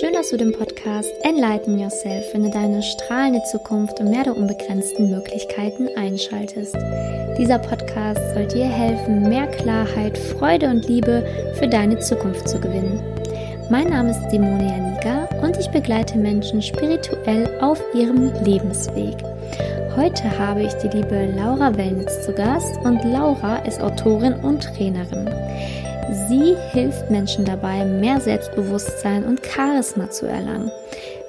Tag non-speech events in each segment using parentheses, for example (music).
Schön, dass du den Podcast Enlighten Yourself finde deine strahlende Zukunft und mehr der unbegrenzten Möglichkeiten einschaltest. Dieser Podcast soll dir helfen, mehr Klarheit, Freude und Liebe für deine Zukunft zu gewinnen. Mein Name ist Simone Janika und ich begleite Menschen spirituell auf ihrem Lebensweg. Heute habe ich die liebe Laura Wellnitz zu Gast und Laura ist Autorin und Trainerin. Sie hilft Menschen dabei, mehr Selbstbewusstsein und Charisma zu erlangen.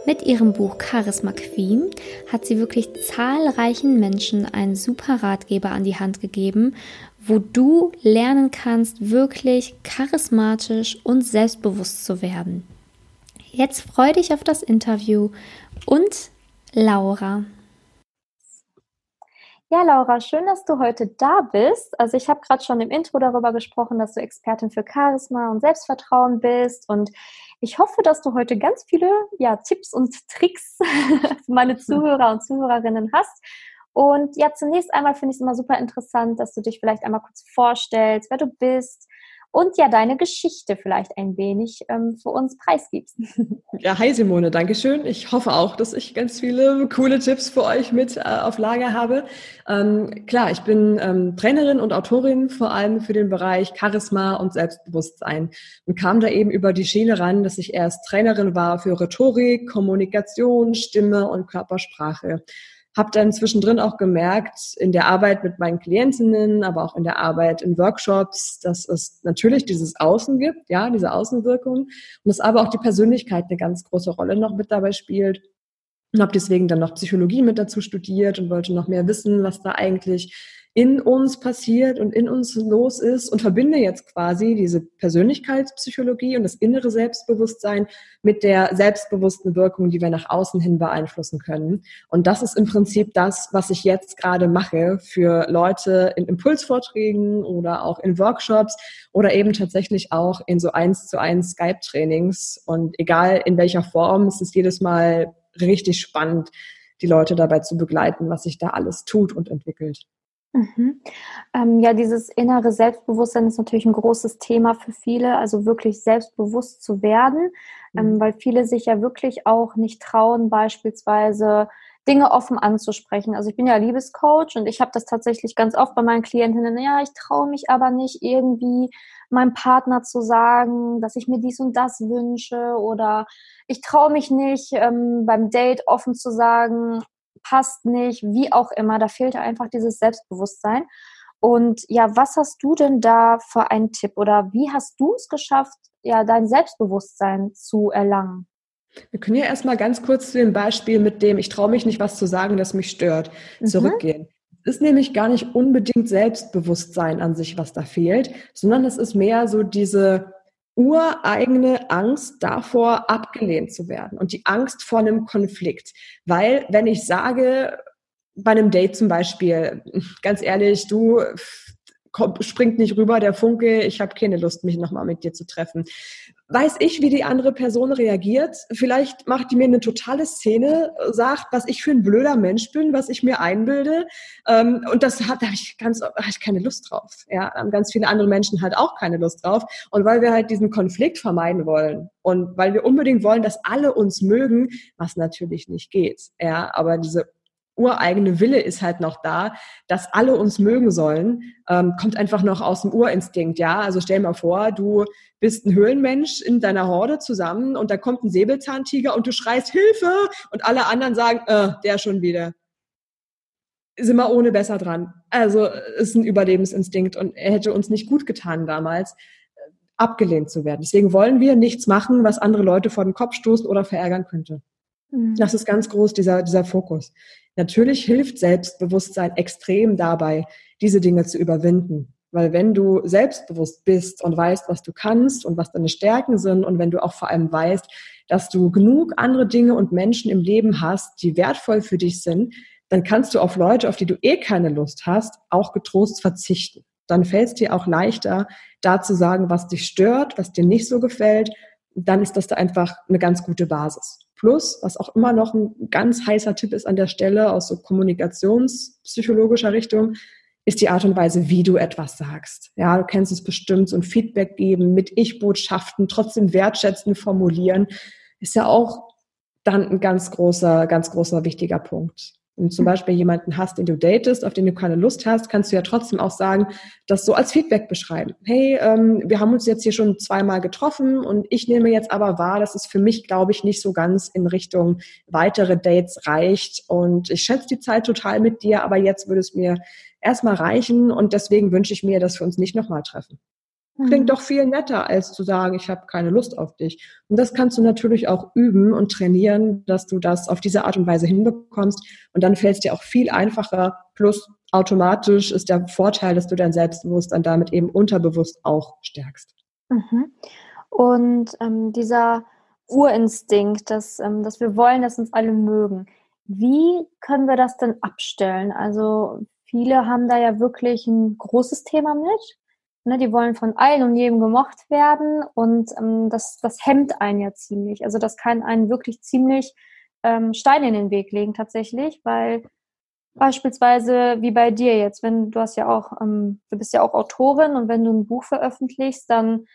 Mit ihrem Buch Charisma Queen hat sie wirklich zahlreichen Menschen einen super Ratgeber an die Hand gegeben, wo du lernen kannst, wirklich charismatisch und selbstbewusst zu werden. Jetzt freue dich auf das Interview und Laura. Ja, Laura, schön, dass du heute da bist. Also ich habe gerade schon im Intro darüber gesprochen, dass du Expertin für Charisma und Selbstvertrauen bist. Und ich hoffe, dass du heute ganz viele ja, Tipps und Tricks (laughs) für meine (laughs) Zuhörer und Zuhörerinnen hast. Und ja, zunächst einmal finde ich es immer super interessant, dass du dich vielleicht einmal kurz vorstellst, wer du bist, und ja deine Geschichte vielleicht ein wenig ähm, für uns preisgibst. (laughs) Ja, hi Simone, danke schön. Ich hoffe auch, dass ich ganz viele coole Tipps für euch mit äh, auf Lager habe. Ähm, klar, ich bin ähm, Trainerin und Autorin vor allem für den Bereich Charisma und Selbstbewusstsein und kam da eben über die Schiene ran, dass ich erst Trainerin war für Rhetorik, Kommunikation, Stimme und Körpersprache habe dann zwischendrin auch gemerkt, in der Arbeit mit meinen Klientinnen, aber auch in der Arbeit in Workshops, dass es natürlich dieses Außen gibt, ja, diese Außenwirkung und dass aber auch die Persönlichkeit eine ganz große Rolle noch mit dabei spielt. Und habe deswegen dann noch Psychologie mit dazu studiert und wollte noch mehr wissen, was da eigentlich in uns passiert und in uns los ist und verbinde jetzt quasi diese Persönlichkeitspsychologie und das innere Selbstbewusstsein mit der selbstbewussten Wirkung, die wir nach außen hin beeinflussen können. Und das ist im Prinzip das, was ich jetzt gerade mache für Leute in Impulsvorträgen oder auch in Workshops oder eben tatsächlich auch in so eins zu eins Skype-Trainings. Und egal in welcher Form, es ist jedes Mal richtig spannend, die Leute dabei zu begleiten, was sich da alles tut und entwickelt. Mhm. Ähm, ja, dieses innere Selbstbewusstsein ist natürlich ein großes Thema für viele, also wirklich selbstbewusst zu werden, ähm, mhm. weil viele sich ja wirklich auch nicht trauen, beispielsweise Dinge offen anzusprechen. Also ich bin ja Liebescoach und ich habe das tatsächlich ganz oft bei meinen Klientinnen, ja, ich traue mich aber nicht irgendwie meinem Partner zu sagen, dass ich mir dies und das wünsche oder ich traue mich nicht ähm, beim Date offen zu sagen, passt nicht, wie auch immer. Da fehlt einfach dieses Selbstbewusstsein. Und ja, was hast du denn da für einen Tipp oder wie hast du es geschafft, ja, dein Selbstbewusstsein zu erlangen? Wir können ja erstmal ganz kurz zu dem Beispiel mit dem, ich traue mich nicht, was zu sagen, das mich stört, mhm. zurückgehen. Es ist nämlich gar nicht unbedingt Selbstbewusstsein an sich, was da fehlt, sondern es ist mehr so diese ureigene Angst davor, abgelehnt zu werden und die Angst vor einem Konflikt. Weil wenn ich sage, bei einem Date zum Beispiel, ganz ehrlich, du springt nicht rüber, der Funke, ich habe keine Lust, mich nochmal mit dir zu treffen. Weiß ich, wie die andere Person reagiert? Vielleicht macht die mir eine totale Szene, sagt, was ich für ein blöder Mensch bin, was ich mir einbilde. Ähm, und das hat, da habe ich ganz, hab ich keine Lust drauf. Ja, ganz viele andere Menschen halt auch keine Lust drauf. Und weil wir halt diesen Konflikt vermeiden wollen und weil wir unbedingt wollen, dass alle uns mögen, was natürlich nicht geht. Ja, aber diese ureigene Wille ist halt noch da, dass alle uns mögen sollen, ähm, kommt einfach noch aus dem Urinstinkt, ja. Also stell mal vor, du bist ein Höhlenmensch in deiner Horde zusammen und da kommt ein Säbelzahntiger und du schreist Hilfe und alle anderen sagen, äh, der schon wieder. Sind wir ohne besser dran. Also ist ein Überlebensinstinkt und er hätte uns nicht gut getan damals, äh, abgelehnt zu werden. Deswegen wollen wir nichts machen, was andere Leute vor den Kopf stoßen oder verärgern könnte. Mhm. Das ist ganz groß, dieser, dieser Fokus. Natürlich hilft Selbstbewusstsein extrem dabei, diese Dinge zu überwinden. Weil wenn du selbstbewusst bist und weißt, was du kannst und was deine Stärken sind und wenn du auch vor allem weißt, dass du genug andere Dinge und Menschen im Leben hast, die wertvoll für dich sind, dann kannst du auf Leute, auf die du eh keine Lust hast, auch getrost verzichten. Dann fällt es dir auch leichter, da zu sagen, was dich stört, was dir nicht so gefällt. Dann ist das da einfach eine ganz gute Basis. Plus, was auch immer noch ein ganz heißer Tipp ist an der Stelle aus so kommunikationspsychologischer Richtung, ist die Art und Weise, wie du etwas sagst. Ja, du kennst es bestimmt, so ein Feedback geben, mit Ich-Botschaften, trotzdem wertschätzend formulieren. ist ja auch dann ein ganz großer, ganz großer wichtiger Punkt. Wenn du zum Beispiel jemanden hast, den du datest, auf den du keine Lust hast, kannst du ja trotzdem auch sagen, das so als Feedback beschreiben. Hey, ähm, wir haben uns jetzt hier schon zweimal getroffen und ich nehme jetzt aber wahr, dass es für mich, glaube ich, nicht so ganz in Richtung weitere Dates reicht. Und ich schätze die Zeit total mit dir, aber jetzt würde es mir erstmal reichen und deswegen wünsche ich mir, dass wir uns nicht nochmal treffen. Klingt mhm. doch viel netter, als zu sagen, ich habe keine Lust auf dich. Und das kannst du natürlich auch üben und trainieren, dass du das auf diese Art und Weise hinbekommst. Und dann fällt es dir auch viel einfacher. Plus automatisch ist der Vorteil, dass du dein Selbstbewusstsein damit eben unterbewusst auch stärkst. Mhm. Und ähm, dieser Urinstinkt, dass, ähm, dass wir wollen, dass uns alle mögen. Wie können wir das denn abstellen? Also viele haben da ja wirklich ein großes Thema mit Ne, die wollen von allen und jedem gemocht werden und ähm, das, das hemmt einen ja ziemlich. Also das kann einen wirklich ziemlich ähm, Steine in den Weg legen tatsächlich, weil beispielsweise wie bei dir jetzt, wenn du hast ja auch, ähm, du bist ja auch Autorin und wenn du ein Buch veröffentlichst, dann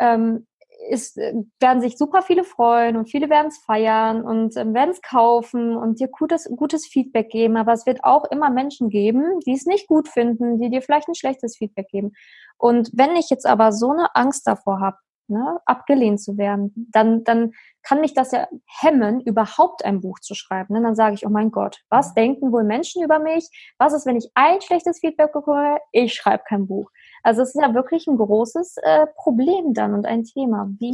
ähm, ist, äh, werden sich super viele freuen und viele werden es feiern und ähm, werden es kaufen und dir gutes, gutes Feedback geben. Aber es wird auch immer Menschen geben, die es nicht gut finden, die dir vielleicht ein schlechtes Feedback geben. Und wenn ich jetzt aber so eine Angst davor habe, ne, abgelehnt zu werden, dann, dann kann mich das ja hemmen, überhaupt ein Buch zu schreiben. Ne? Dann sage ich, oh mein Gott, was denken wohl Menschen über mich? Was ist, wenn ich ein schlechtes Feedback bekomme? Ich schreibe kein Buch. Also es ist ja wirklich ein großes äh, Problem dann und ein Thema. Wie,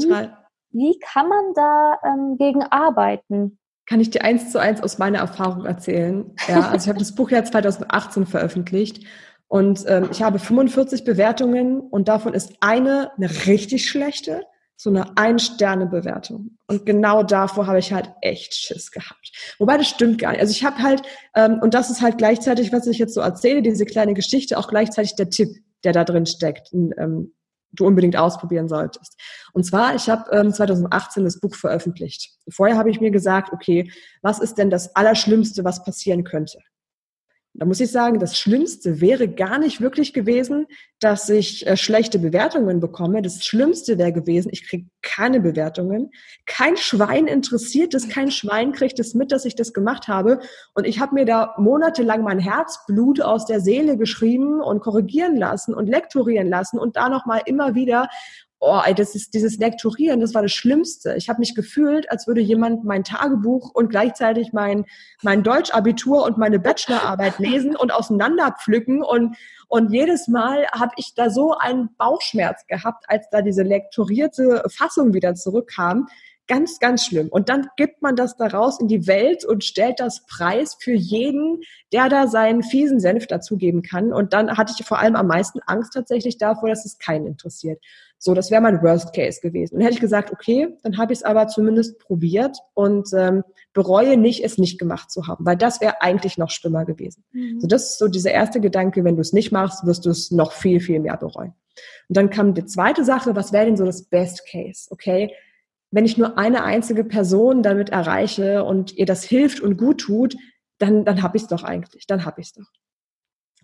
wie kann man da ähm, gegen arbeiten? Kann ich dir eins zu eins aus meiner Erfahrung erzählen? Ja, also ich habe das Buch ja 2018 veröffentlicht und ähm, ich habe 45 Bewertungen und davon ist eine eine richtig schlechte, so eine Ein-Sterne-Bewertung. Und genau davor habe ich halt echt Schiss gehabt. Wobei das stimmt gar nicht. Also ich habe halt, ähm, und das ist halt gleichzeitig, was ich jetzt so erzähle, diese kleine Geschichte, auch gleichzeitig der Tipp, der da drin steckt, den, ähm, du unbedingt ausprobieren solltest. Und zwar, ich habe ähm, 2018 das Buch veröffentlicht. Vorher habe ich mir gesagt, okay, was ist denn das Allerschlimmste, was passieren könnte? Da muss ich sagen, das Schlimmste wäre gar nicht wirklich gewesen, dass ich äh, schlechte Bewertungen bekomme. Das Schlimmste wäre gewesen, ich kriege keine Bewertungen. Kein Schwein interessiert es, kein Schwein kriegt es mit, dass ich das gemacht habe. Und ich habe mir da monatelang mein Herzblut aus der Seele geschrieben und korrigieren lassen und lektorieren lassen und da nochmal immer wieder oh, ey, das ist dieses Lektorieren, das war das Schlimmste. Ich habe mich gefühlt, als würde jemand mein Tagebuch und gleichzeitig mein mein Deutschabitur und meine Bachelorarbeit (laughs) lesen und auseinanderpflücken und und jedes Mal habe ich da so einen Bauchschmerz gehabt, als da diese lektorierte Fassung wieder zurückkam. Ganz, ganz schlimm. Und dann gibt man das daraus in die Welt und stellt das preis für jeden, der da seinen fiesen Senf dazugeben kann. Und dann hatte ich vor allem am meisten Angst tatsächlich davor, dass es keinen interessiert. So, das wäre mein Worst Case gewesen. Und hätte ich gesagt, okay, dann habe ich es aber zumindest probiert und ähm, bereue nicht, es nicht gemacht zu haben, weil das wäre eigentlich noch schlimmer gewesen. Mhm. So, das ist so dieser erste Gedanke, wenn du es nicht machst, wirst du es noch viel, viel mehr bereuen. Und dann kam die zweite Sache, was wäre denn so das Best Case? Okay, wenn ich nur eine einzige Person damit erreiche und ihr das hilft und gut tut, dann, dann habe ich es doch eigentlich, dann habe ich es doch.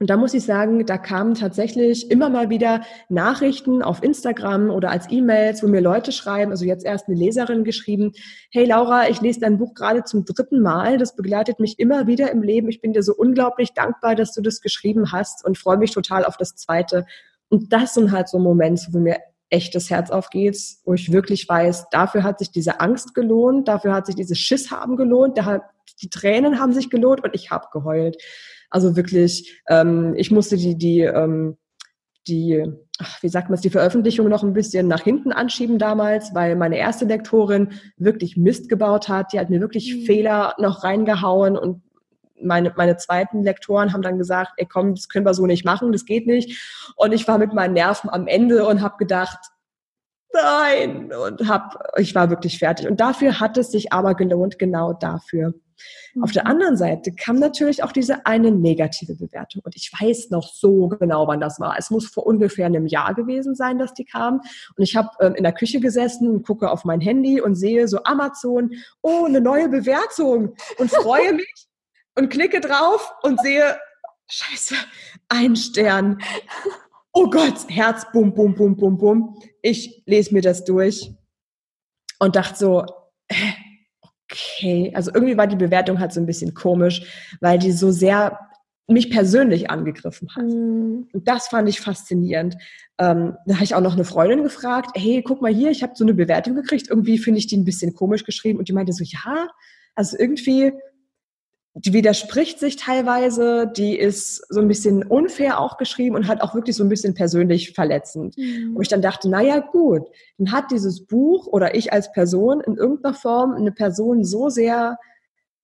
Und da muss ich sagen, da kamen tatsächlich immer mal wieder Nachrichten auf Instagram oder als E-Mails, wo mir Leute schreiben, also jetzt erst eine Leserin geschrieben, hey Laura, ich lese dein Buch gerade zum dritten Mal, das begleitet mich immer wieder im Leben, ich bin dir so unglaublich dankbar, dass du das geschrieben hast und freue mich total auf das zweite. Und das sind halt so Momente, wo mir echtes Herz aufgeht, wo ich wirklich weiß, dafür hat sich diese Angst gelohnt, dafür hat sich dieses Schiss haben gelohnt, die Tränen haben sich gelohnt und ich habe geheult. Also wirklich, ähm, ich musste die, die, ähm, die, ach, wie sagt man es, die Veröffentlichung noch ein bisschen nach hinten anschieben damals, weil meine erste Lektorin wirklich Mist gebaut hat. Die hat mir wirklich mhm. Fehler noch reingehauen und meine, meine zweiten Lektoren haben dann gesagt, ey komm, das können wir so nicht machen, das geht nicht. Und ich war mit meinen Nerven am Ende und habe gedacht, nein, und hab, ich war wirklich fertig. Und dafür hat es sich aber gelohnt, genau dafür. Mhm. Auf der mhm. anderen Seite kam natürlich auch diese eine negative Bewertung. Und ich weiß noch so genau, wann das war. Es muss vor ungefähr einem Jahr gewesen sein, dass die kam. Und ich habe ähm, in der Küche gesessen und gucke auf mein Handy und sehe so Amazon, oh, eine neue Bewertung und freue (laughs) mich und klicke drauf und sehe, scheiße, ein Stern. Oh Gott, Herz, bum, bum, bum, bum, bum. Ich lese mir das durch und dachte so, äh, okay, also irgendwie war die Bewertung halt so ein bisschen komisch, weil die so sehr mich persönlich angegriffen hat. Mhm. Und das fand ich faszinierend. Ähm, da habe ich auch noch eine Freundin gefragt, hey, guck mal hier, ich habe so eine Bewertung gekriegt, irgendwie finde ich die ein bisschen komisch geschrieben. Und die meinte so, ja, also irgendwie die widerspricht sich teilweise, die ist so ein bisschen unfair auch geschrieben und hat auch wirklich so ein bisschen persönlich verletzend. Mhm. Wo ich dann dachte, naja, gut, dann hat dieses Buch oder ich als Person in irgendeiner Form eine Person so sehr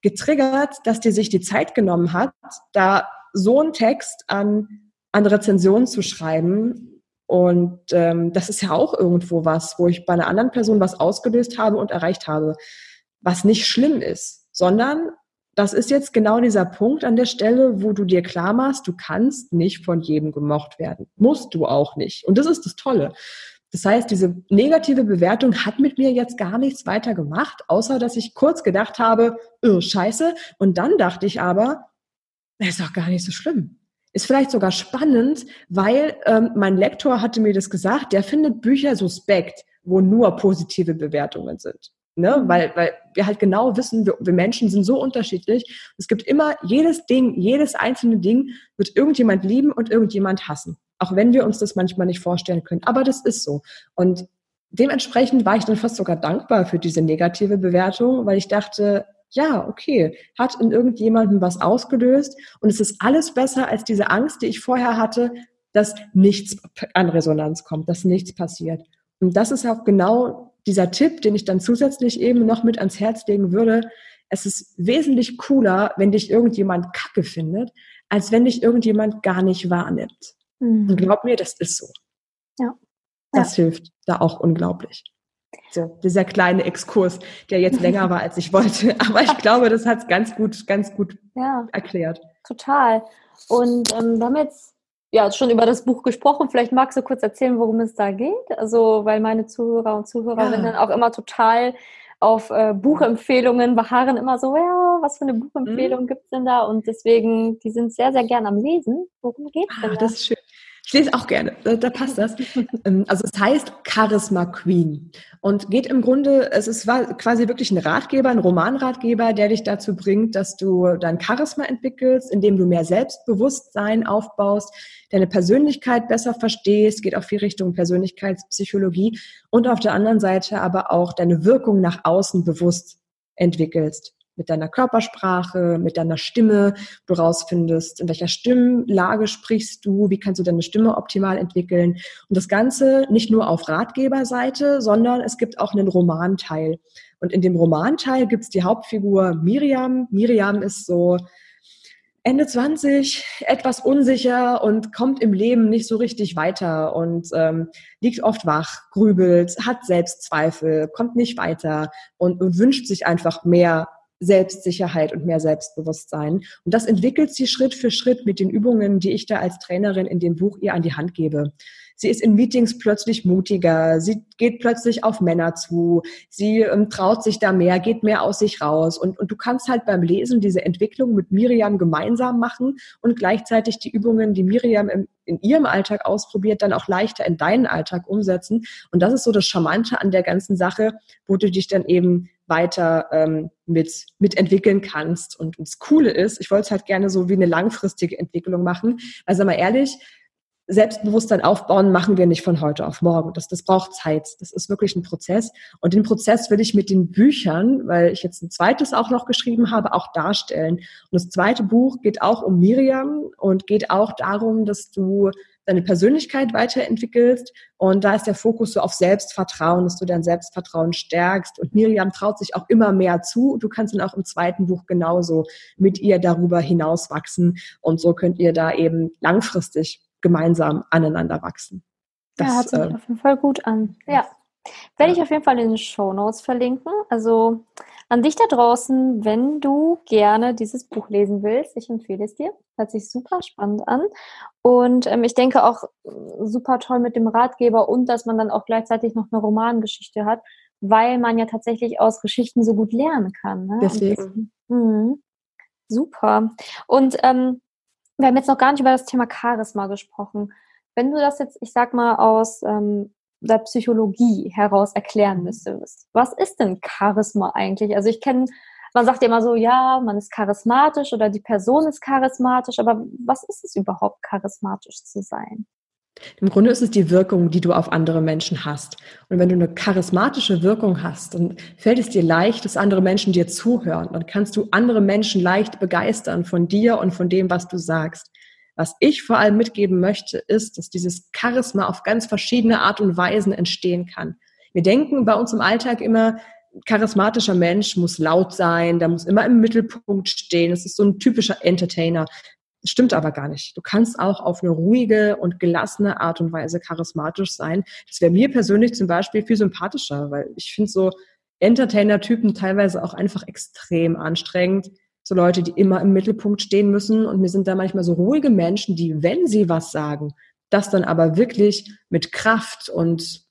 getriggert, dass die sich die Zeit genommen hat, da so einen Text an, an Rezensionen zu schreiben. Und ähm, das ist ja auch irgendwo was, wo ich bei einer anderen Person was ausgelöst habe und erreicht habe, was nicht schlimm ist, sondern das ist jetzt genau dieser Punkt an der Stelle, wo du dir klar machst, du kannst nicht von jedem gemocht werden. Musst du auch nicht. Und das ist das Tolle. Das heißt, diese negative Bewertung hat mit mir jetzt gar nichts weiter gemacht, außer dass ich kurz gedacht habe, oh, scheiße. Und dann dachte ich aber, ist doch gar nicht so schlimm. Ist vielleicht sogar spannend, weil ähm, mein Lektor hatte mir das gesagt, der findet Bücher suspekt, wo nur positive Bewertungen sind. Ne? Weil, weil wir halt genau wissen, wir, wir Menschen sind so unterschiedlich. Es gibt immer jedes Ding, jedes einzelne Ding wird irgendjemand lieben und irgendjemand hassen. Auch wenn wir uns das manchmal nicht vorstellen können. Aber das ist so. Und dementsprechend war ich dann fast sogar dankbar für diese negative Bewertung, weil ich dachte, ja, okay, hat in irgendjemandem was ausgelöst und es ist alles besser als diese Angst, die ich vorher hatte, dass nichts an Resonanz kommt, dass nichts passiert. Und das ist auch genau dieser Tipp, den ich dann zusätzlich eben noch mit ans Herz legen würde, es ist wesentlich cooler, wenn dich irgendjemand kacke findet, als wenn dich irgendjemand gar nicht wahrnimmt. Mhm. Und glaub mir, das ist so. Ja. Das ja. hilft da auch unglaublich. So, dieser kleine Exkurs, der jetzt (laughs) länger war, als ich wollte. Aber ich glaube, das hat es ganz gut, ganz gut ja. erklärt. Total. Und ähm, wir haben jetzt ja, schon über das Buch gesprochen. Vielleicht magst du kurz erzählen, worum es da geht. Also, weil meine Zuhörer und Zuhörerinnen ja. auch immer total auf äh, Buchempfehlungen beharren, immer so, ja, was für eine Buchempfehlung mhm. gibt es denn da? Und deswegen, die sind sehr, sehr gern am Lesen. Worum geht es denn? Ah, das ist schön. Ich lese auch gerne, da, da passt das. (laughs) Ähm, also es heißt Charisma Queen und geht im Grunde, es ist quasi wirklich ein Ratgeber, ein Romanratgeber, der dich dazu bringt, dass du dein Charisma entwickelst, indem du mehr Selbstbewusstsein aufbaust, deine Persönlichkeit besser verstehst, geht auch viel Richtung Persönlichkeitspsychologie und auf der anderen Seite aber auch deine Wirkung nach außen bewusst entwickelst mit deiner Körpersprache, mit deiner Stimme, du rausfindest, in welcher Stimmlage sprichst du, wie kannst du deine Stimme optimal entwickeln. Und das Ganze nicht nur auf Ratgeberseite, sondern es gibt auch einen Romanteil. Und in dem Romanteil gibt es die Hauptfigur Miriam. Miriam ist so Ende 20, etwas unsicher und kommt im Leben nicht so richtig weiter und ähm, liegt oft wach, grübelt, hat Selbstzweifel, kommt nicht weiter und, und wünscht sich einfach mehr Selbstsicherheit und mehr Selbstbewusstsein. Und das entwickelt sie Schritt für Schritt mit den Übungen, die ich da als Trainerin in dem Buch ihr an die Hand gebe. Sie ist in Meetings plötzlich mutiger, sie geht plötzlich auf Männer zu, sie ähm, traut sich da mehr, geht mehr aus sich raus. Und, und du kannst halt beim Lesen diese Entwicklung mit Miriam gemeinsam machen und gleichzeitig die Übungen, die Miriam im, in ihrem Alltag ausprobiert, dann auch leichter in deinen Alltag umsetzen. Und das ist so das Charmante an der ganzen Sache, wo du dich dann eben weiter ähm, mit, mitentwickeln kannst. Und, und das Coole ist, ich wollte es halt gerne so wie eine langfristige Entwicklung machen. Also mal ehrlich, Selbstbewusstsein aufbauen machen wir nicht von heute auf morgen. Das, das braucht Zeit. Das ist wirklich ein Prozess. Und den Prozess will ich mit den Büchern, weil ich jetzt ein zweites auch noch geschrieben habe, auch darstellen. Und das zweite Buch geht auch um Miriam und geht auch darum, dass du deine Persönlichkeit weiterentwickelst. Und da ist der Fokus so auf Selbstvertrauen, dass du dein Selbstvertrauen stärkst. Und Miriam traut sich auch immer mehr zu. Du kannst dann auch im zweiten Buch genauso mit ihr darüber hinauswachsen. Und so könnt ihr da eben langfristig gemeinsam aneinander wachsen. Das, ja, hört sich äh, auf jeden Fall gut an. Ja. Werde ich auf jeden Fall in den Show Notes verlinken. Also an dich da draußen, wenn du gerne dieses Buch lesen willst, ich empfehle es dir. Hört sich super spannend an. Und ähm, ich denke auch äh, super toll mit dem Ratgeber und dass man dann auch gleichzeitig noch eine Romangeschichte hat, weil man ja tatsächlich aus Geschichten so gut lernen kann. Ne? Deswegen. mh, super. Und ähm, wir haben jetzt noch gar nicht über das Thema Charisma gesprochen. Wenn du das jetzt, ich sag mal, aus ähm, der Psychologie heraus erklären müsstest. Was ist denn Charisma eigentlich? Also ich kenne, man sagt ja immer so, ja, man ist charismatisch oder die Person ist charismatisch, aber was ist es überhaupt, charismatisch zu sein? Im Grunde ist es die Wirkung, die du auf andere Menschen hast. Und wenn du eine charismatische Wirkung hast, dann fällt es dir leicht, dass andere Menschen dir zuhören. Dann kannst du andere Menschen leicht begeistern von dir und von dem, was du sagst. Was ich vor allem mitgeben möchte, ist, dass dieses Charisma auf ganz verschiedene Art und Weisen entstehen kann. Wir denken bei uns im Alltag immer, charismatischer Mensch muss laut sein, der muss immer im Mittelpunkt stehen. Das ist so ein typischer Entertainer. Das stimmt aber gar nicht. Du kannst auch auf eine ruhige und gelassene Art und Weise charismatisch sein. Das wäre mir persönlich zum Beispiel viel sympathischer, weil ich finde so Entertainer-Typen teilweise auch einfach extrem anstrengend. So Leute, die immer im Mittelpunkt stehen müssen. Und mir sind da manchmal so ruhige Menschen, die, wenn sie was sagen, das dann aber wirklich mit Kraft und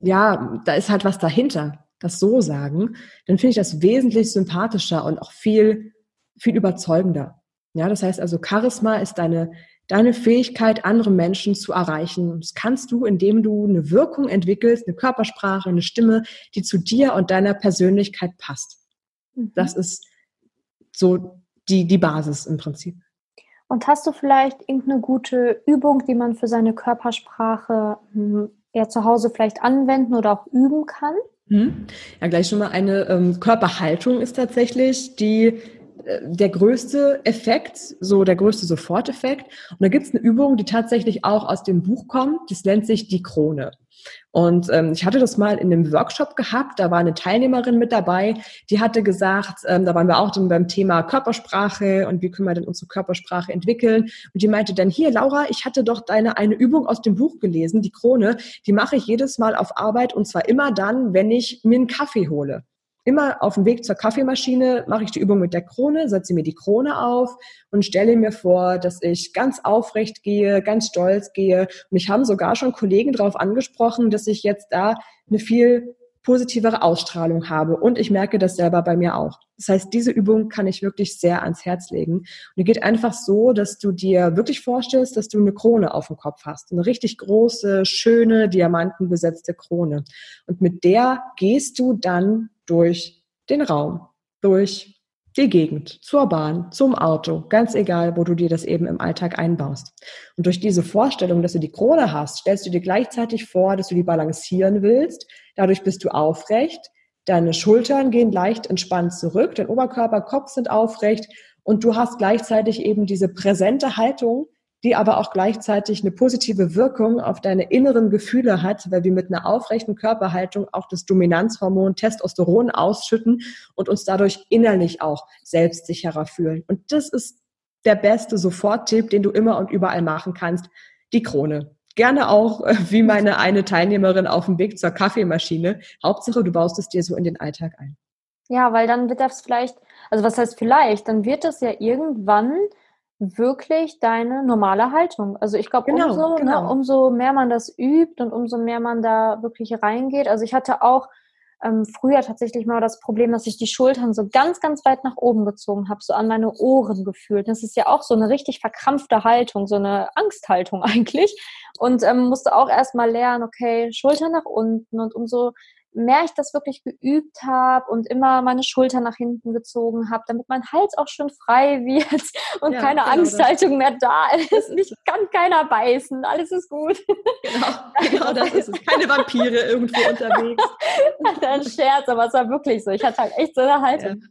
ja, da ist halt was dahinter, das so sagen, dann finde ich das wesentlich sympathischer und auch viel, viel überzeugender. Ja, das heißt also, Charisma ist deine, deine Fähigkeit, andere Menschen zu erreichen. Das kannst du, indem du eine Wirkung entwickelst, eine Körpersprache, eine Stimme, die zu dir und deiner Persönlichkeit passt. Mhm. Das ist so die, die Basis im Prinzip. Und hast du vielleicht irgendeine gute Übung, die man für seine Körpersprache hm, eher zu Hause vielleicht anwenden oder auch üben kann? Mhm. Ja, gleich schon mal eine ähm, Körperhaltung ist tatsächlich, die der größte Effekt, so der größte Soforteffekt. Und da gibt es eine Übung, die tatsächlich auch aus dem Buch kommt. Das nennt sich die Krone. Und ähm, ich hatte das mal in einem Workshop gehabt, da war eine Teilnehmerin mit dabei, die hatte gesagt, ähm, da waren wir auch dann beim Thema Körpersprache und wie können wir denn unsere Körpersprache entwickeln. Und die meinte dann, hier Laura, ich hatte doch deine eine Übung aus dem Buch gelesen, die Krone, die mache ich jedes Mal auf Arbeit und zwar immer dann, wenn ich mir einen Kaffee hole immer auf dem Weg zur Kaffeemaschine mache ich die Übung mit der Krone, setze mir die Krone auf und stelle mir vor, dass ich ganz aufrecht gehe, ganz stolz gehe. Mich haben sogar schon Kollegen darauf angesprochen, dass ich jetzt da eine viel positivere Ausstrahlung habe. Und ich merke das selber bei mir auch. Das heißt, diese Übung kann ich wirklich sehr ans Herz legen. Und die geht einfach so, dass du dir wirklich vorstellst, dass du eine Krone auf dem Kopf hast. Eine richtig große, schöne, diamantenbesetzte Krone. Und mit der gehst du dann durch den Raum, durch die Gegend, zur Bahn, zum Auto, ganz egal, wo du dir das eben im Alltag einbaust. Und durch diese Vorstellung, dass du die Krone hast, stellst du dir gleichzeitig vor, dass du die balancieren willst. Dadurch bist du aufrecht. Deine Schultern gehen leicht entspannt zurück, dein Oberkörper, Kopf sind aufrecht und du hast gleichzeitig eben diese präsente Haltung, die aber auch gleichzeitig eine positive Wirkung auf deine inneren Gefühle hat, weil wir mit einer aufrechten Körperhaltung auch das Dominanzhormon Testosteron ausschütten und uns dadurch innerlich auch selbstsicherer fühlen. Und das ist der beste Soforttipp, den du immer und überall machen kannst. Die Krone. Gerne auch äh, wie meine eine Teilnehmerin auf dem Weg zur Kaffeemaschine. Hauptsache, du baust es dir so in den Alltag ein. Ja, weil dann wird das vielleicht, also was heißt vielleicht, dann wird das ja irgendwann wirklich deine normale Haltung. Also ich glaube, genau, umso, ne, genau. ne, umso mehr man das übt und umso mehr man da wirklich reingeht. Also ich hatte auch ähm, früher tatsächlich mal das Problem, dass ich die Schultern so ganz, ganz weit nach oben gezogen habe, so an meine Ohren gefühlt. Das ist ja auch so eine richtig verkrampfte Haltung, so eine Angsthaltung (laughs) eigentlich. Und ähm, musste auch erstmal lernen, okay, Schultern nach unten und umso mehr ich das wirklich geübt habe und immer meine Schulter nach hinten gezogen habe, damit mein Hals auch schön frei wird (laughs) und ja, keine genau Angsthaltung mehr da ist. Mich kann keiner beißen, alles ist gut. Genau, (laughs) genau das ist es. Keine Vampire irgendwo unterwegs. (laughs) Ein Scherz, aber es war wirklich so. Ich hatte halt echt so eine Haltung.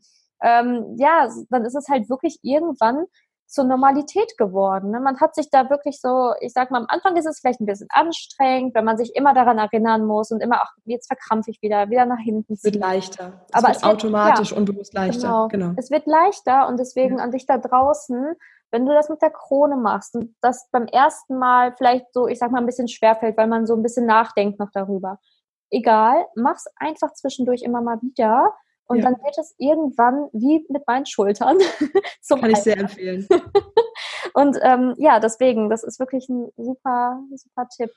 Ja. Ähm, ja, dann ist es halt wirklich irgendwann zur Normalität geworden. Ne? Man hat sich da wirklich so, ich sag mal, am Anfang ist es vielleicht ein bisschen anstrengend, wenn man sich immer daran erinnern muss und immer, ach, jetzt verkrampfe ich wieder, wieder nach hinten. Es wird leichter. Es Aber wird es wird automatisch ja, unbewusst leichter. Genau. genau. Es wird leichter und deswegen ja. an dich da draußen, wenn du das mit der Krone machst und das beim ersten Mal vielleicht so, ich sag mal, ein bisschen schwerfällt, weil man so ein bisschen nachdenkt noch darüber. Egal, mach's einfach zwischendurch immer mal wieder und ja. dann wird es irgendwann wie mit meinen Schultern (laughs) zum Kann ich sehr empfehlen. (laughs) und ähm, ja, deswegen, das ist wirklich ein super, super Tipp.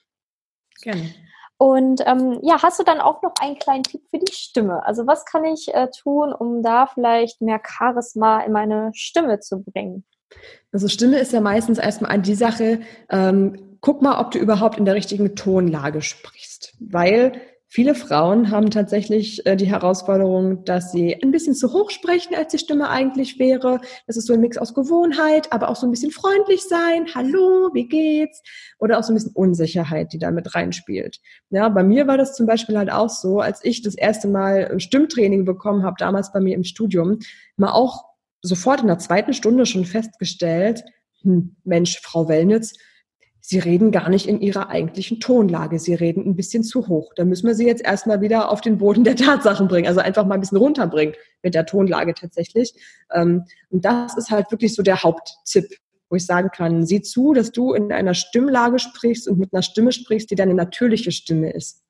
Gerne. Und ähm, ja, hast du dann auch noch einen kleinen Tipp für die Stimme? Also was kann ich äh, tun, um da vielleicht mehr Charisma in meine Stimme zu bringen? Also Stimme ist ja meistens erstmal die Sache, ähm, guck mal, ob du überhaupt in der richtigen Tonlage sprichst, weil Viele Frauen haben tatsächlich äh, die Herausforderung, dass sie ein bisschen zu hoch sprechen, als die Stimme eigentlich wäre. Das ist so ein Mix aus Gewohnheit, aber auch so ein bisschen freundlich sein. Hallo, wie geht's? Oder auch so ein bisschen Unsicherheit, die da mit reinspielt. Ja, bei mir war das zum Beispiel halt auch so, als ich das erste Mal Stimmtraining bekommen habe, damals bei mir im Studium, mal auch sofort in der zweiten Stunde schon festgestellt, hm, Mensch, Frau Wellnitz, Sie reden gar nicht in ihrer eigentlichen Tonlage. Sie reden ein bisschen zu hoch. Da müssen wir sie jetzt erstmal wieder auf den Boden der Tatsachen bringen. Also einfach mal ein bisschen runterbringen mit der Tonlage tatsächlich. Ähm, und das ist halt wirklich so der Haupttipp, wo ich sagen kann, sieh zu, dass du in einer Stimmlage sprichst und mit einer Stimme sprichst, die deine natürliche Stimme ist.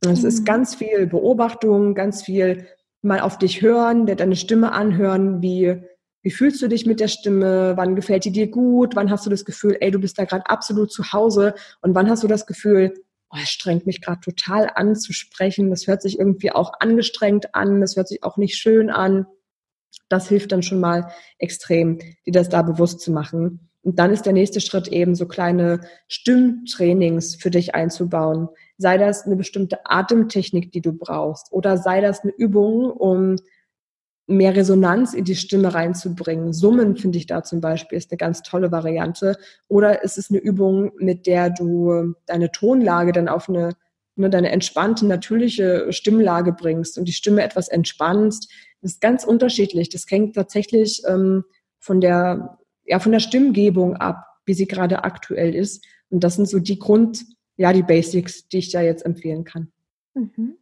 Es mhm. ist ganz viel Beobachtung, ganz viel mal auf dich hören, deine Stimme anhören, wie wie fühlst du dich mit der Stimme? Wann gefällt die dir gut? Wann hast du das Gefühl, ey, du bist da gerade absolut zu Hause? Und wann hast du das Gefühl, oh, es strengt mich gerade total an zu sprechen. Das hört sich irgendwie auch angestrengt an. Das hört sich auch nicht schön an. Das hilft dann schon mal extrem, dir das da bewusst zu machen. Und dann ist der nächste Schritt eben so kleine Stimmtrainings für dich einzubauen. Sei das eine bestimmte Atemtechnik, die du brauchst, oder sei das eine Übung, um mehr Resonanz in die Stimme reinzubringen. Summen finde ich da zum Beispiel ist eine ganz tolle Variante. Oder ist es eine Übung, mit der du deine Tonlage dann auf eine, ne, deine entspannte, natürliche Stimmlage bringst und die Stimme etwas entspannst. Das ist ganz unterschiedlich. Das hängt tatsächlich ähm, von der, ja, von der Stimmgebung ab, wie sie gerade aktuell ist. Und das sind so die Grund, ja, die Basics, die ich da jetzt empfehlen kann. Mhm.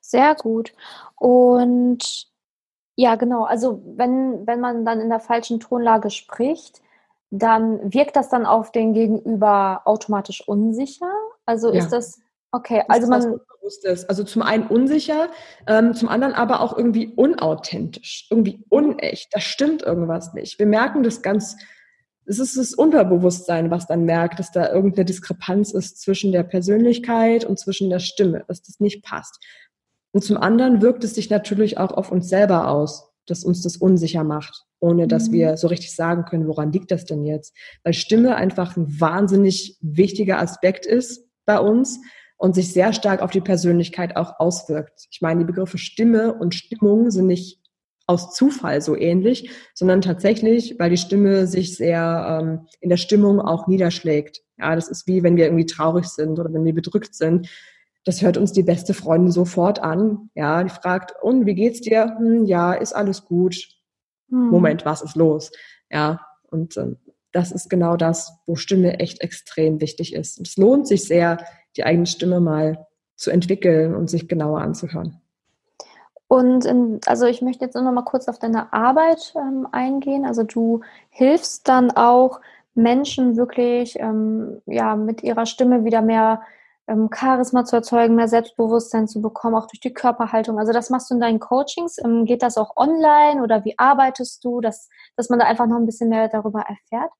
Sehr gut. Und ja, genau. Also wenn, wenn man dann in der falschen Tonlage spricht, dann wirkt das dann auf den Gegenüber automatisch unsicher? Also ja. ist das okay? Das also man ist. Also zum einen unsicher, ähm, zum anderen aber auch irgendwie unauthentisch, irgendwie unecht. Da stimmt irgendwas nicht. Wir merken das ganz. Es ist das Unterbewusstsein, was dann merkt, dass da irgendeine Diskrepanz ist zwischen der Persönlichkeit und zwischen der Stimme, dass das nicht passt. Und zum anderen wirkt es sich natürlich auch auf uns selber aus, dass uns das unsicher macht, ohne dass mhm. wir so richtig sagen können, woran liegt das denn jetzt? Weil Stimme einfach ein wahnsinnig wichtiger Aspekt ist bei uns und sich sehr stark auf die Persönlichkeit auch auswirkt. Ich meine, die Begriffe Stimme und Stimmung sind nicht aus Zufall so ähnlich, sondern tatsächlich, weil die Stimme sich sehr ähm, in der Stimmung auch niederschlägt. Ja, das ist wie wenn wir irgendwie traurig sind oder wenn wir bedrückt sind das hört uns die beste Freundin sofort an. Ja, die fragt, und wie geht's dir? Hm, ja, ist alles gut. Hm. Moment, was ist los? Ja, und ähm, das ist genau das, wo Stimme echt extrem wichtig ist. Und es lohnt sich sehr, die eigene Stimme mal zu entwickeln und sich genauer anzuhören. Und in, also ich möchte jetzt noch mal kurz auf deine Arbeit ähm, eingehen. Also du hilfst dann auch Menschen wirklich ähm, ja mit ihrer Stimme wieder mehr ähm, Charisma zu erzeugen, mehr Selbstbewusstsein zu bekommen, auch durch die Körperhaltung. Also das machst du in deinen Coachings. Ähm, geht das auch online oder wie arbeitest du, dass, dass man da einfach noch ein bisschen mehr darüber erfährt?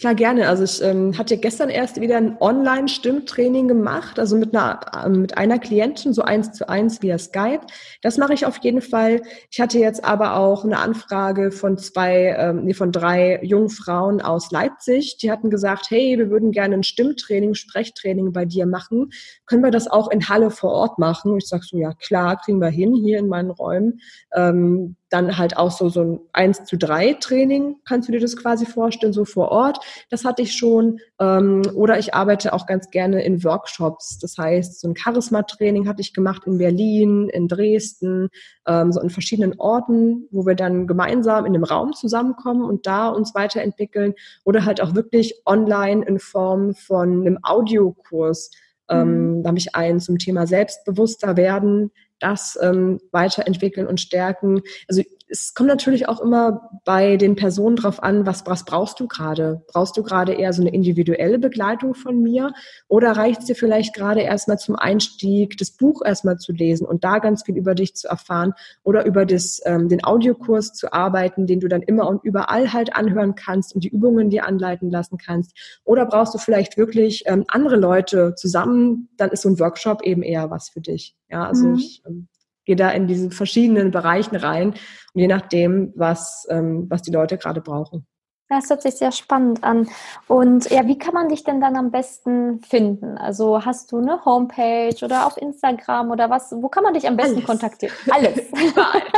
Klar, gerne. Also ich ähm, hatte gestern erst wieder ein Online-Stimmtraining gemacht, also mit einer, äh, mit einer Klientin, so eins zu eins via Skype. Das mache ich auf jeden Fall. Ich hatte jetzt aber auch eine Anfrage von zwei, ähm, nee, von drei jungen Frauen aus Leipzig. Die hatten gesagt, hey, wir würden gerne ein Stimmtraining, Sprechtraining bei dir machen. Können wir das auch in Halle vor Ort machen? Ich sag so, ja klar, kriegen wir hin, hier in meinen Räumen. Ähm, dann halt auch so, so ein 1 zu 3 Training, kannst du dir das quasi vorstellen, so vor Ort. Das hatte ich schon. Ähm, oder ich arbeite auch ganz gerne in Workshops. Das heißt, so ein Charisma-Training hatte ich gemacht in Berlin, in Dresden, ähm, so in verschiedenen Orten, wo wir dann gemeinsam in einem Raum zusammenkommen und da uns weiterentwickeln. Oder halt auch wirklich online in Form von einem Audiokurs. Ähm, mhm. da habe ich einen zum Thema Selbstbewusster werden das ähm, weiterentwickeln und stärken. Also es kommt natürlich auch immer bei den Personen drauf an, was, was brauchst du gerade? Brauchst du gerade eher so eine individuelle Begleitung von mir oder reicht es dir vielleicht gerade erstmal zum Einstieg, das Buch erstmal zu lesen und da ganz viel über dich zu erfahren oder über das, ähm, den Audiokurs zu arbeiten, den du dann immer und überall halt anhören kannst und die Übungen dir anleiten lassen kannst? Oder brauchst du vielleicht wirklich ähm, andere Leute zusammen? Dann ist so ein Workshop eben eher was für dich. Ja, also mhm. ich ähm, gehe da in diese verschiedenen Bereichen rein, je nachdem, was, ähm, was die Leute gerade brauchen. Das hört sich sehr spannend an. Und ja, wie kann man dich denn dann am besten finden? Also hast du eine Homepage oder auf Instagram oder was? Wo kann man dich am besten Alles. kontaktieren? Alles.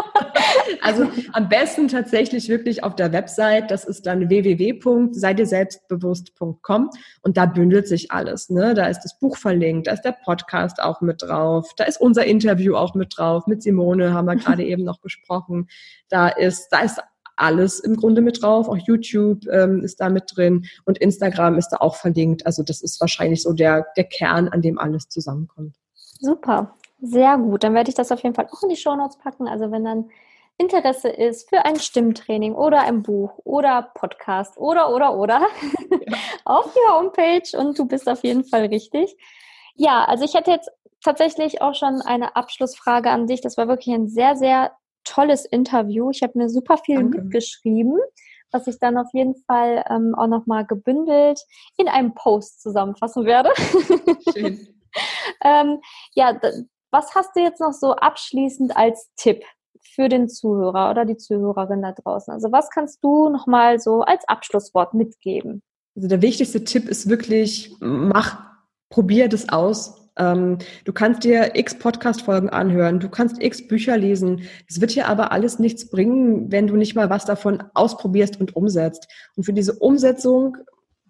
(laughs) also am besten tatsächlich wirklich auf der Website. Das ist dann www.seidirselbstbewusst.com und da bündelt sich alles. Ne? Da ist das Buch verlinkt, da ist der Podcast auch mit drauf, da ist unser Interview auch mit drauf. Mit Simone haben wir gerade (laughs) eben noch gesprochen. Da ist, da ist alles im Grunde mit drauf. Auch YouTube ähm, ist da mit drin und Instagram ist da auch verlinkt. Also das ist wahrscheinlich so der, der Kern, an dem alles zusammenkommt. Super, sehr gut. Dann werde ich das auf jeden Fall auch in die Show Notes packen. Also wenn dann Interesse ist für ein Stimmtraining oder ein Buch oder Podcast oder oder oder ja. (laughs) auf die Homepage und du bist auf jeden Fall richtig. Ja, also ich hätte jetzt tatsächlich auch schon eine Abschlussfrage an dich. Das war wirklich ein sehr, sehr tolles Interview. Ich habe mir super viel Danke. mitgeschrieben, was ich dann auf jeden Fall ähm, auch nochmal gebündelt in einem Post zusammenfassen werde. Schön. (laughs) ähm, ja, was hast du jetzt noch so abschließend als Tipp für den Zuhörer oder die Zuhörerin da draußen? Also was kannst du nochmal so als Abschlusswort mitgeben? Also der wichtigste Tipp ist wirklich, mach, probier das aus, ähm, du kannst dir x Podcast-Folgen anhören, du kannst x Bücher lesen. Es wird dir aber alles nichts bringen, wenn du nicht mal was davon ausprobierst und umsetzt. Und für diese Umsetzung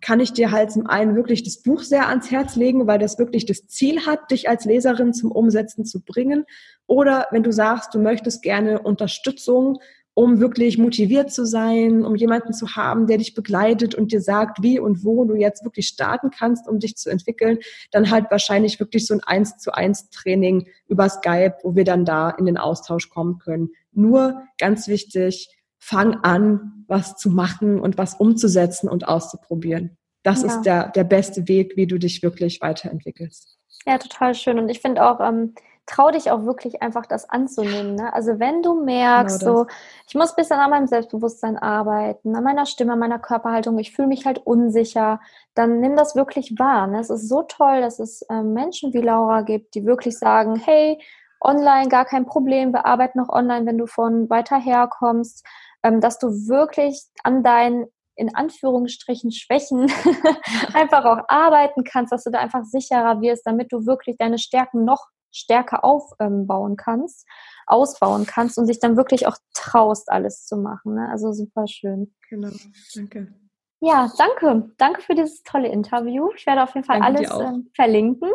kann ich dir halt zum einen wirklich das Buch sehr ans Herz legen, weil das wirklich das Ziel hat, dich als Leserin zum Umsetzen zu bringen. Oder wenn du sagst, du möchtest gerne Unterstützung, um wirklich motiviert zu sein, um jemanden zu haben, der dich begleitet und dir sagt, wie und wo du jetzt wirklich starten kannst, um dich zu entwickeln, dann halt wahrscheinlich wirklich so ein eins zu eins Training über Skype, wo wir dann da in den Austausch kommen können. Nur ganz wichtig, fang an, was zu machen und was umzusetzen und auszuprobieren. Das ja. ist der, der beste Weg, wie du dich wirklich weiterentwickelst. Ja, total schön. Und ich finde auch, ähm, trau dich auch wirklich einfach das anzunehmen. Ne? Also wenn du merkst, genau so, ich muss ein bisschen an meinem Selbstbewusstsein arbeiten, an meiner Stimme, an meiner Körperhaltung, ich fühle mich halt unsicher, dann nimm das wirklich wahr. Ne? Es ist so toll, dass es äh, Menschen wie Laura gibt, die wirklich sagen, hey, online gar kein Problem, wir arbeiten noch online, wenn du von weiter her kommst, ähm, dass du wirklich an deinen in Anführungsstrichen Schwächen (laughs) (laughs) einfach auch arbeiten kannst, dass du da einfach sicherer wirst, damit du wirklich deine Stärken noch stärker aufbauen kannst, ausbauen kannst und sich dann wirklich auch traust, alles zu machen. Ne? Also super schön. Genau, danke. Ja, danke. Danke für dieses tolle Interview. Ich werde auf jeden Fall danke alles ähm, verlinken.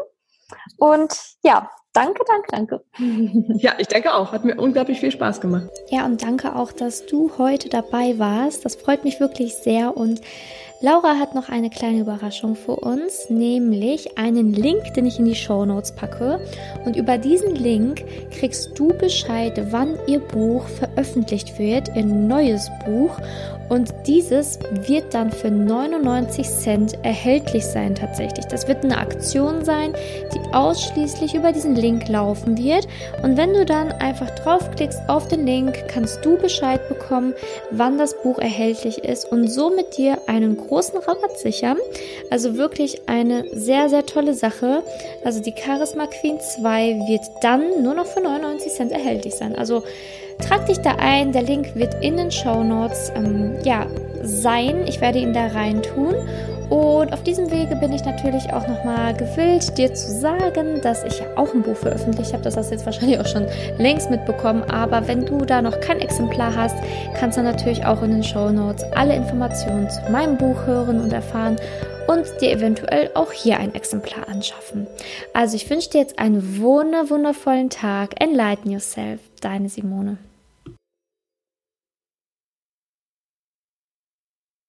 Und ja, danke, danke, danke. (laughs) Ja, ich denke auch. Hat mir unglaublich viel Spaß gemacht. Ja, und danke auch, dass du heute dabei warst. Das freut mich wirklich sehr und Laura hat noch eine kleine Überraschung für uns, nämlich einen Link, den ich in die Show Notes packe. Und über diesen Link kriegst du Bescheid, wann ihr Buch veröffentlicht wird, ihr neues Buch. Und dieses wird dann für 99 Cent erhältlich sein tatsächlich. Das wird eine Aktion sein, die ausschließlich über diesen Link laufen wird. Und wenn du dann einfach draufklickst auf den Link, kannst du Bescheid bekommen, wann das Buch erhältlich ist und somit dir einen großen Rabatt sichern. Also wirklich eine sehr, sehr tolle Sache. Also die Charisma Queen 2 wird dann nur noch für 99 Cent erhältlich sein. Also Trag dich da ein, der Link wird in den Show Notes ähm, ja, sein. Ich werde ihn da rein tun. Und auf diesem Wege bin ich natürlich auch nochmal gewillt, dir zu sagen, dass ich ja auch ein Buch veröffentlicht habe. Das hast du jetzt wahrscheinlich auch schon längst mitbekommen. Aber wenn du da noch kein Exemplar hast, kannst du natürlich auch in den Show Notes alle Informationen zu meinem Buch hören und erfahren und dir eventuell auch hier ein Exemplar anschaffen. Also ich wünsche dir jetzt einen wundervollen Tag. Enlighten yourself. Deine Simone.